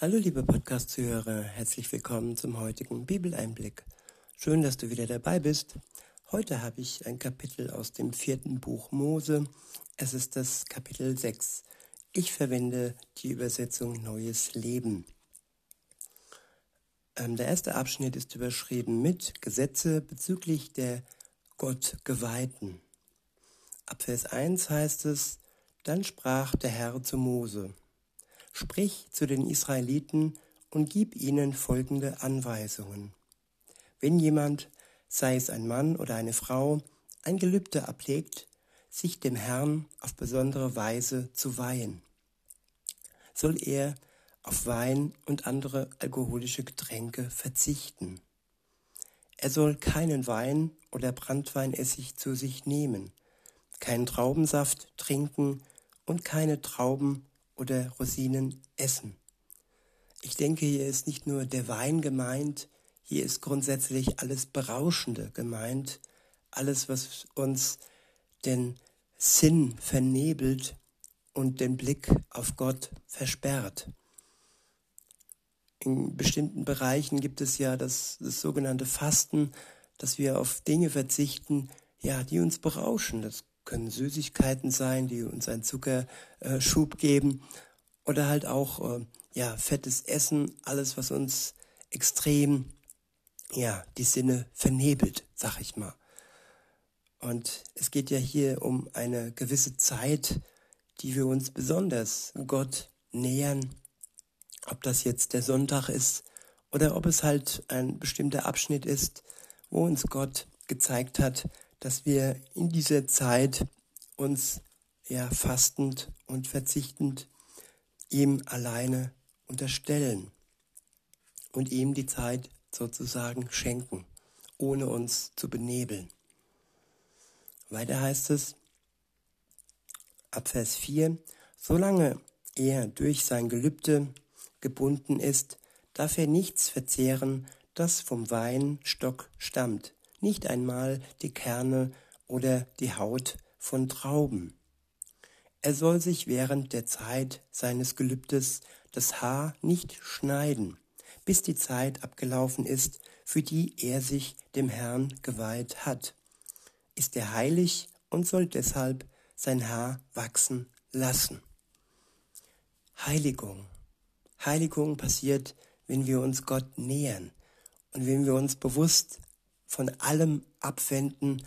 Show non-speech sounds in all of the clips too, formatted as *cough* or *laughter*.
Hallo liebe Podcast-Zuhörer, herzlich willkommen zum heutigen Bibeleinblick. Schön, dass du wieder dabei bist. Heute habe ich ein Kapitel aus dem vierten Buch Mose. Es ist das Kapitel 6. Ich verwende die Übersetzung Neues Leben. Ähm, der erste Abschnitt ist überschrieben mit Gesetze bezüglich der Gottgeweihten. Ab Vers 1 heißt es, dann sprach der Herr zu Mose, Sprich zu den Israeliten und gib ihnen folgende Anweisungen. Wenn jemand, sei es ein Mann oder eine Frau, ein Gelübde ablegt, sich dem Herrn auf besondere Weise zu weihen, soll er auf Wein und andere alkoholische Getränke verzichten. Er soll keinen Wein oder Brandweinessig zu sich nehmen, keinen Traubensaft trinken und keine Trauben oder Rosinen essen. Ich denke, hier ist nicht nur der Wein gemeint, hier ist grundsätzlich alles Berauschende gemeint, alles, was uns den Sinn vernebelt und den Blick auf Gott versperrt. In bestimmten Bereichen gibt es ja das, das sogenannte Fasten, dass wir auf Dinge verzichten, ja, die uns berauschen. Das können Süßigkeiten sein, die uns einen Zuckerschub geben oder halt auch äh, ja fettes Essen, alles was uns extrem ja die Sinne vernebelt, sag ich mal. Und es geht ja hier um eine gewisse Zeit, die wir uns besonders Gott nähern, ob das jetzt der Sonntag ist oder ob es halt ein bestimmter Abschnitt ist, wo uns Gott gezeigt hat, dass wir in dieser Zeit uns ja fastend und verzichtend ihm alleine unterstellen und ihm die Zeit sozusagen schenken, ohne uns zu benebeln. Weiter heißt es, ab Vers 4, solange er durch sein Gelübde gebunden ist, darf er nichts verzehren, das vom Weinstock stammt, nicht einmal die Kerne oder die Haut von Trauben. Er soll sich während der Zeit seines Gelübdes das Haar nicht schneiden, bis die Zeit abgelaufen ist, für die er sich dem Herrn geweiht hat. Ist er heilig und soll deshalb sein Haar wachsen lassen. Heiligung. Heiligung passiert, wenn wir uns Gott nähern und wenn wir uns bewusst von allem abwenden,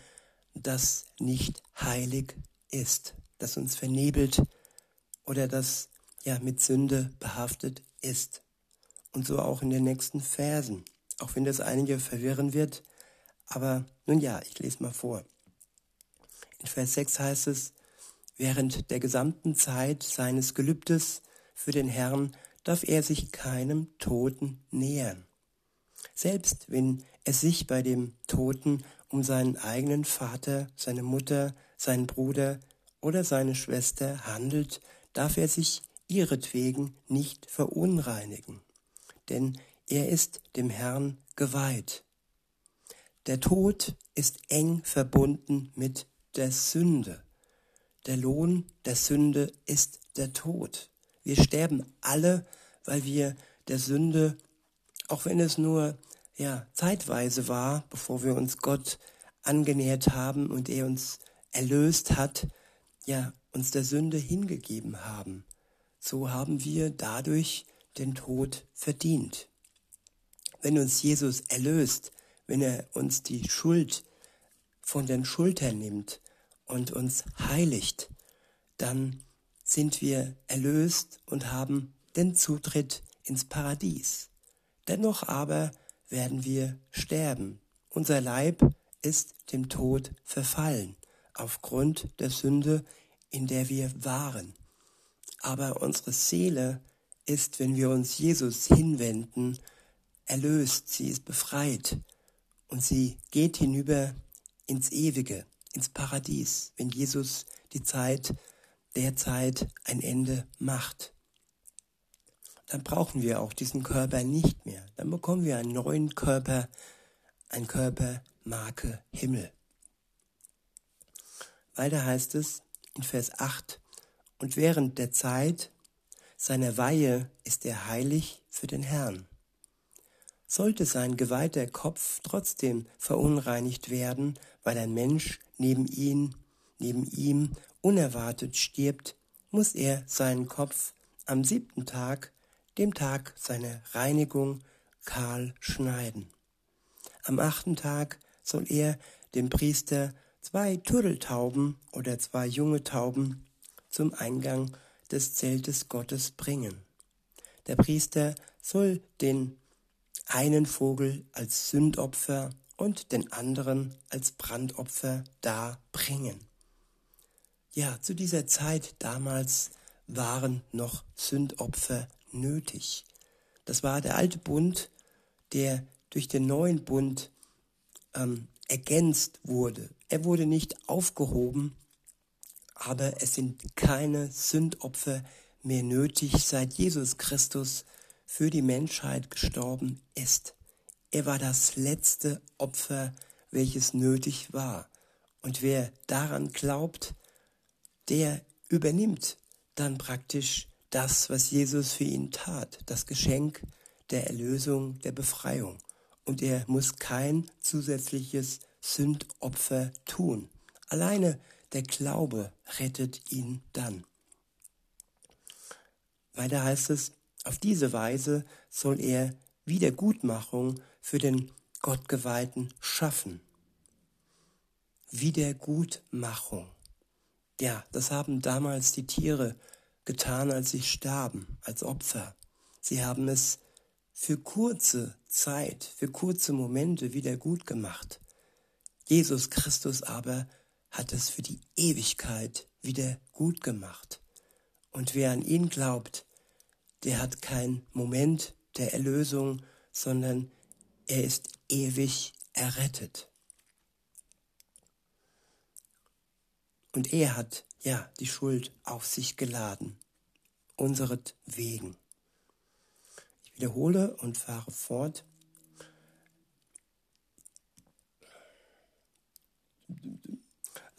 das nicht heilig ist, das uns vernebelt oder das ja mit Sünde behaftet ist. Und so auch in den nächsten Versen, auch wenn das einige verwirren wird. Aber nun ja, ich lese mal vor. In Vers 6 heißt es, während der gesamten Zeit seines Gelübdes für den Herrn darf er sich keinem Toten nähern. Selbst wenn es sich bei dem Toten um seinen eigenen Vater, seine Mutter, seinen Bruder oder seine Schwester handelt, darf er sich ihretwegen nicht verunreinigen, denn er ist dem Herrn geweiht. Der Tod ist eng verbunden mit der Sünde. Der Lohn der Sünde ist der Tod. Wir sterben alle, weil wir der Sünde, auch wenn es nur ja, zeitweise war, bevor wir uns Gott angenähert haben und er uns erlöst hat, ja, uns der Sünde hingegeben haben. So haben wir dadurch den Tod verdient. Wenn uns Jesus erlöst, wenn er uns die Schuld von den Schultern nimmt und uns heiligt, dann sind wir erlöst und haben den Zutritt ins Paradies. Dennoch aber werden wir sterben. Unser Leib ist dem Tod verfallen aufgrund der Sünde, in der wir waren. Aber unsere Seele ist, wenn wir uns Jesus hinwenden, erlöst, sie ist befreit und sie geht hinüber ins Ewige, ins Paradies, wenn Jesus die Zeit, der Zeit ein Ende macht dann brauchen wir auch diesen Körper nicht mehr. Dann bekommen wir einen neuen Körper, ein Körper Marke Himmel. Weiter heißt es in Vers 8, und während der Zeit seiner Weihe ist er heilig für den Herrn. Sollte sein geweihter Kopf trotzdem verunreinigt werden, weil ein Mensch neben ihn, neben ihm unerwartet stirbt, muss er seinen Kopf am siebten Tag, dem Tag seiner Reinigung, kahl schneiden. Am achten Tag soll er dem Priester zwei Turteltauben oder zwei junge Tauben zum Eingang des Zeltes Gottes bringen. Der Priester soll den einen Vogel als Sündopfer und den anderen als Brandopfer darbringen. Ja, zu dieser Zeit damals waren noch Sündopfer nötig. Das war der alte Bund, der durch den neuen Bund ähm, ergänzt wurde. Er wurde nicht aufgehoben, aber es sind keine Sündopfer mehr nötig, seit Jesus Christus für die Menschheit gestorben ist. Er war das letzte Opfer, welches nötig war. Und wer daran glaubt, der übernimmt dann praktisch das, was Jesus für ihn tat, das Geschenk der Erlösung, der Befreiung und er muss kein zusätzliches Sündopfer tun. Alleine der Glaube rettet ihn dann. Weiter heißt es, auf diese Weise soll er Wiedergutmachung für den Gottgeweihten schaffen. Wiedergutmachung. Ja, das haben damals die Tiere getan, als sie starben, als Opfer. Sie haben es für kurze Zeit, für kurze Momente wieder gut gemacht. Jesus Christus aber hat es für die Ewigkeit wieder gut gemacht. Und wer an ihn glaubt, der hat keinen Moment der Erlösung, sondern er ist ewig errettet. Und er hat ja die Schuld auf sich geladen, unseretwegen wiederhole und fahre fort.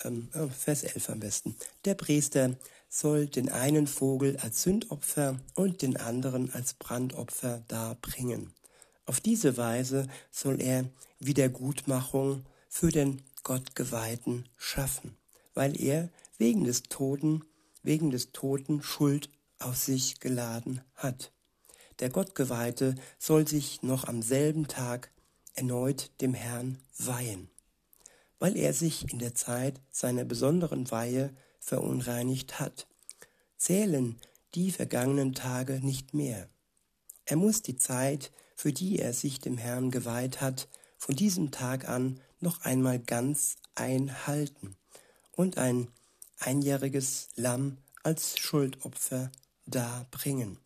Ähm, äh, Vers 11 am besten. Der Priester soll den einen Vogel als Sündopfer und den anderen als Brandopfer darbringen. Auf diese Weise soll er Wiedergutmachung für den Gottgeweihten schaffen, weil er wegen des Toten, wegen des Toten Schuld auf sich geladen hat. Der Gottgeweihte soll sich noch am selben Tag erneut dem Herrn weihen, weil er sich in der Zeit seiner besonderen Weihe verunreinigt hat. Zählen die vergangenen Tage nicht mehr. Er muss die Zeit, für die er sich dem Herrn geweiht hat, von diesem Tag an noch einmal ganz einhalten und ein einjähriges Lamm als Schuldopfer darbringen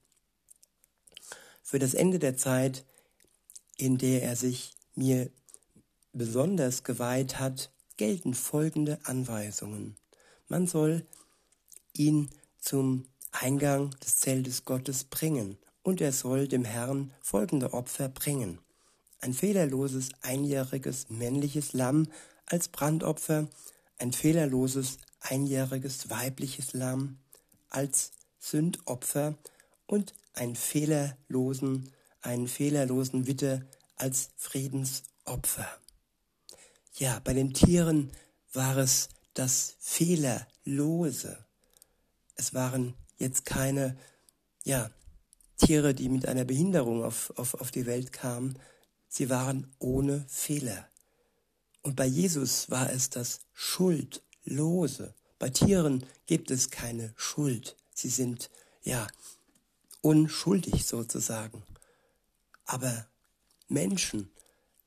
für das Ende der Zeit, in der er sich mir besonders geweiht hat, gelten folgende Anweisungen. Man soll ihn zum Eingang des Zeltes Gottes bringen und er soll dem Herrn folgende Opfer bringen. Ein fehlerloses einjähriges männliches Lamm als Brandopfer, ein fehlerloses einjähriges weibliches Lamm als Sündopfer und einen fehlerlosen, einen fehlerlosen Witte als Friedensopfer. Ja, bei den Tieren war es das Fehlerlose. Es waren jetzt keine, ja, Tiere, die mit einer Behinderung auf, auf, auf die Welt kamen. Sie waren ohne Fehler. Und bei Jesus war es das Schuldlose. Bei Tieren gibt es keine Schuld. Sie sind, ja, unschuldig sozusagen. Aber Menschen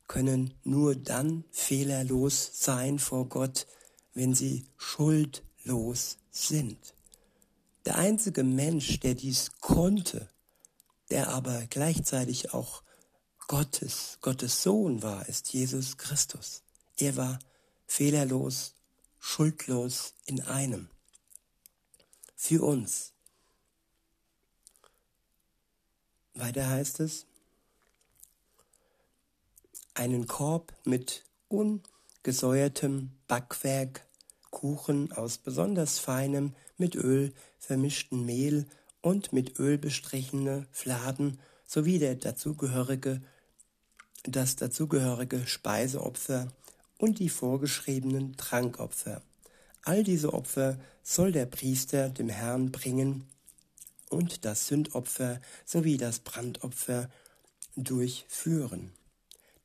können nur dann fehlerlos sein vor Gott, wenn sie schuldlos sind. Der einzige Mensch, der dies konnte, der aber gleichzeitig auch Gottes, Gottes Sohn war, ist Jesus Christus. Er war fehlerlos, schuldlos in einem. Für uns. Weiter heißt es, einen Korb mit ungesäuertem Backwerk, Kuchen aus besonders feinem, mit Öl vermischten Mehl und mit Öl bestrichene Fladen sowie der dazugehörige, das dazugehörige Speiseopfer und die vorgeschriebenen Trankopfer. All diese Opfer soll der Priester dem Herrn bringen und das Sündopfer sowie das Brandopfer durchführen.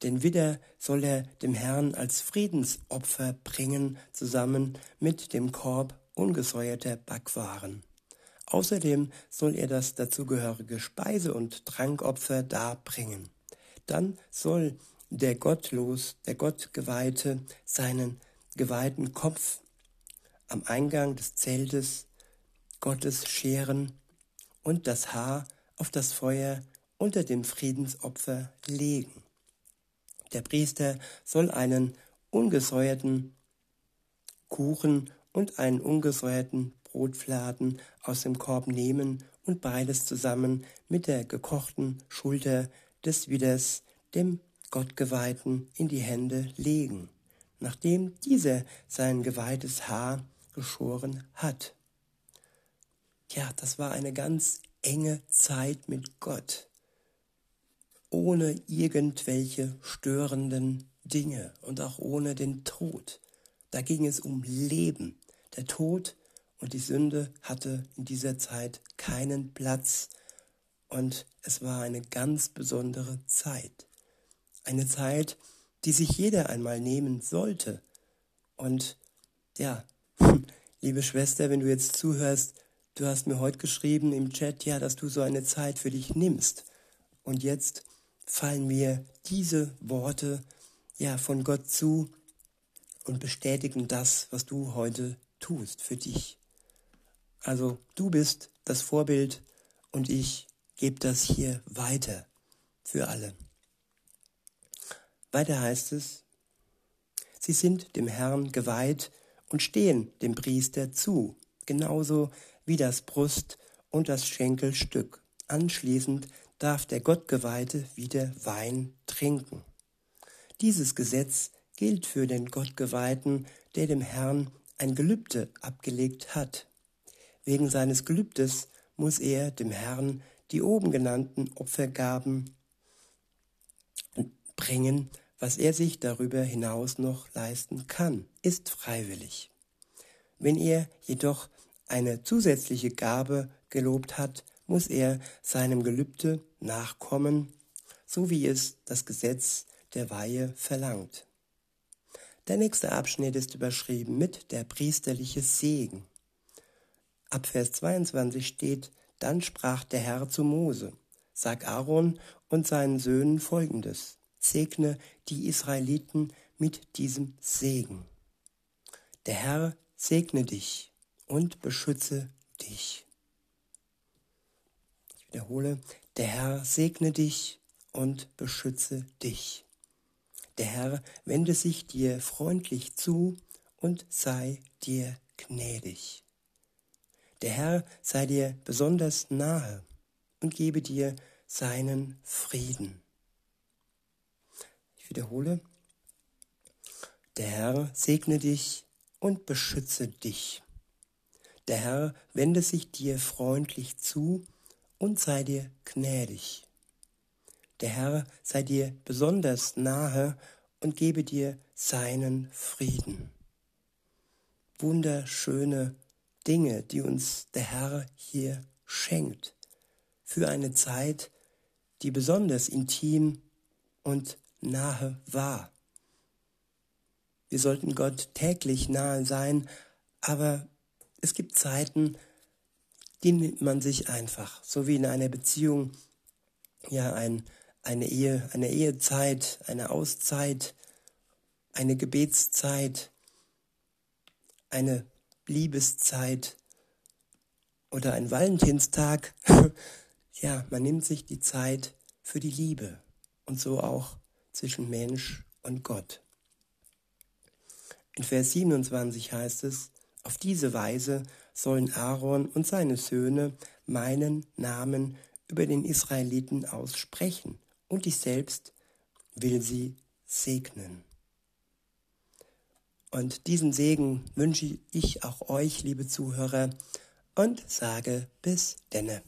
Den Widder soll er dem Herrn als Friedensopfer bringen, zusammen mit dem Korb ungesäuerter Backwaren. Außerdem soll er das dazugehörige Speise- und Trankopfer darbringen. Dann soll der Gottlos, der Gottgeweihte, seinen geweihten Kopf am Eingang des Zeltes Gottes scheren und das Haar auf das Feuer unter dem Friedensopfer legen. Der Priester soll einen ungesäuerten Kuchen und einen ungesäuerten Brotfladen aus dem Korb nehmen und beides zusammen mit der gekochten Schulter des Widders dem Gottgeweihten in die Hände legen, nachdem dieser sein geweihtes Haar geschoren hat. Ja, das war eine ganz enge Zeit mit Gott, ohne irgendwelche störenden Dinge und auch ohne den Tod. Da ging es um Leben. Der Tod und die Sünde hatte in dieser Zeit keinen Platz und es war eine ganz besondere Zeit. Eine Zeit, die sich jeder einmal nehmen sollte. Und ja, *laughs* liebe Schwester, wenn du jetzt zuhörst, du hast mir heute geschrieben im Chat, ja, dass du so eine Zeit für dich nimmst. Und jetzt fallen mir diese Worte ja von Gott zu und bestätigen das, was du heute tust für dich. Also du bist das Vorbild und ich gebe das hier weiter für alle. Weiter heißt es, sie sind dem Herrn geweiht und stehen dem Priester zu, genauso wie das Brust und das Schenkelstück. Anschließend darf der Gottgeweihte wieder Wein trinken. Dieses Gesetz gilt für den Gottgeweihten, der dem Herrn ein Gelübde abgelegt hat. Wegen seines Gelübdes muss er dem Herrn die oben genannten Opfergaben bringen, was er sich darüber hinaus noch leisten kann, ist freiwillig. Wenn er jedoch eine zusätzliche Gabe gelobt hat, muss er seinem Gelübde nachkommen, so wie es das Gesetz der Weihe verlangt. Der nächste Abschnitt ist überschrieben mit der priesterliche Segen. Ab Vers 22 steht, dann sprach der Herr zu Mose, sag Aaron und seinen Söhnen folgendes, segne die Israeliten mit diesem Segen. Der Herr segne dich und beschütze dich. Ich wiederhole, der Herr segne dich und beschütze dich. Der Herr wende sich dir freundlich zu und sei dir gnädig. Der Herr sei dir besonders nahe und gebe dir seinen Frieden. Wiederhole, der Herr segne dich und beschütze dich. Der Herr wende sich dir freundlich zu und sei dir gnädig. Der Herr sei dir besonders nahe und gebe dir seinen Frieden. Wunderschöne Dinge, die uns der Herr hier schenkt, für eine Zeit, die besonders intim und nahe war. Wir sollten Gott täglich nahe sein, aber es gibt Zeiten, die nimmt man sich einfach, so wie in einer Beziehung, ja, ein, eine Ehe, eine Ehezeit, eine Auszeit, eine Gebetszeit, eine Liebeszeit oder ein Valentinstag. *laughs* ja, man nimmt sich die Zeit für die Liebe und so auch zwischen Mensch und Gott. In Vers 27 heißt es, auf diese Weise sollen Aaron und seine Söhne meinen Namen über den Israeliten aussprechen, und ich selbst will sie segnen. Und diesen Segen wünsche ich auch euch, liebe Zuhörer, und sage bis denne.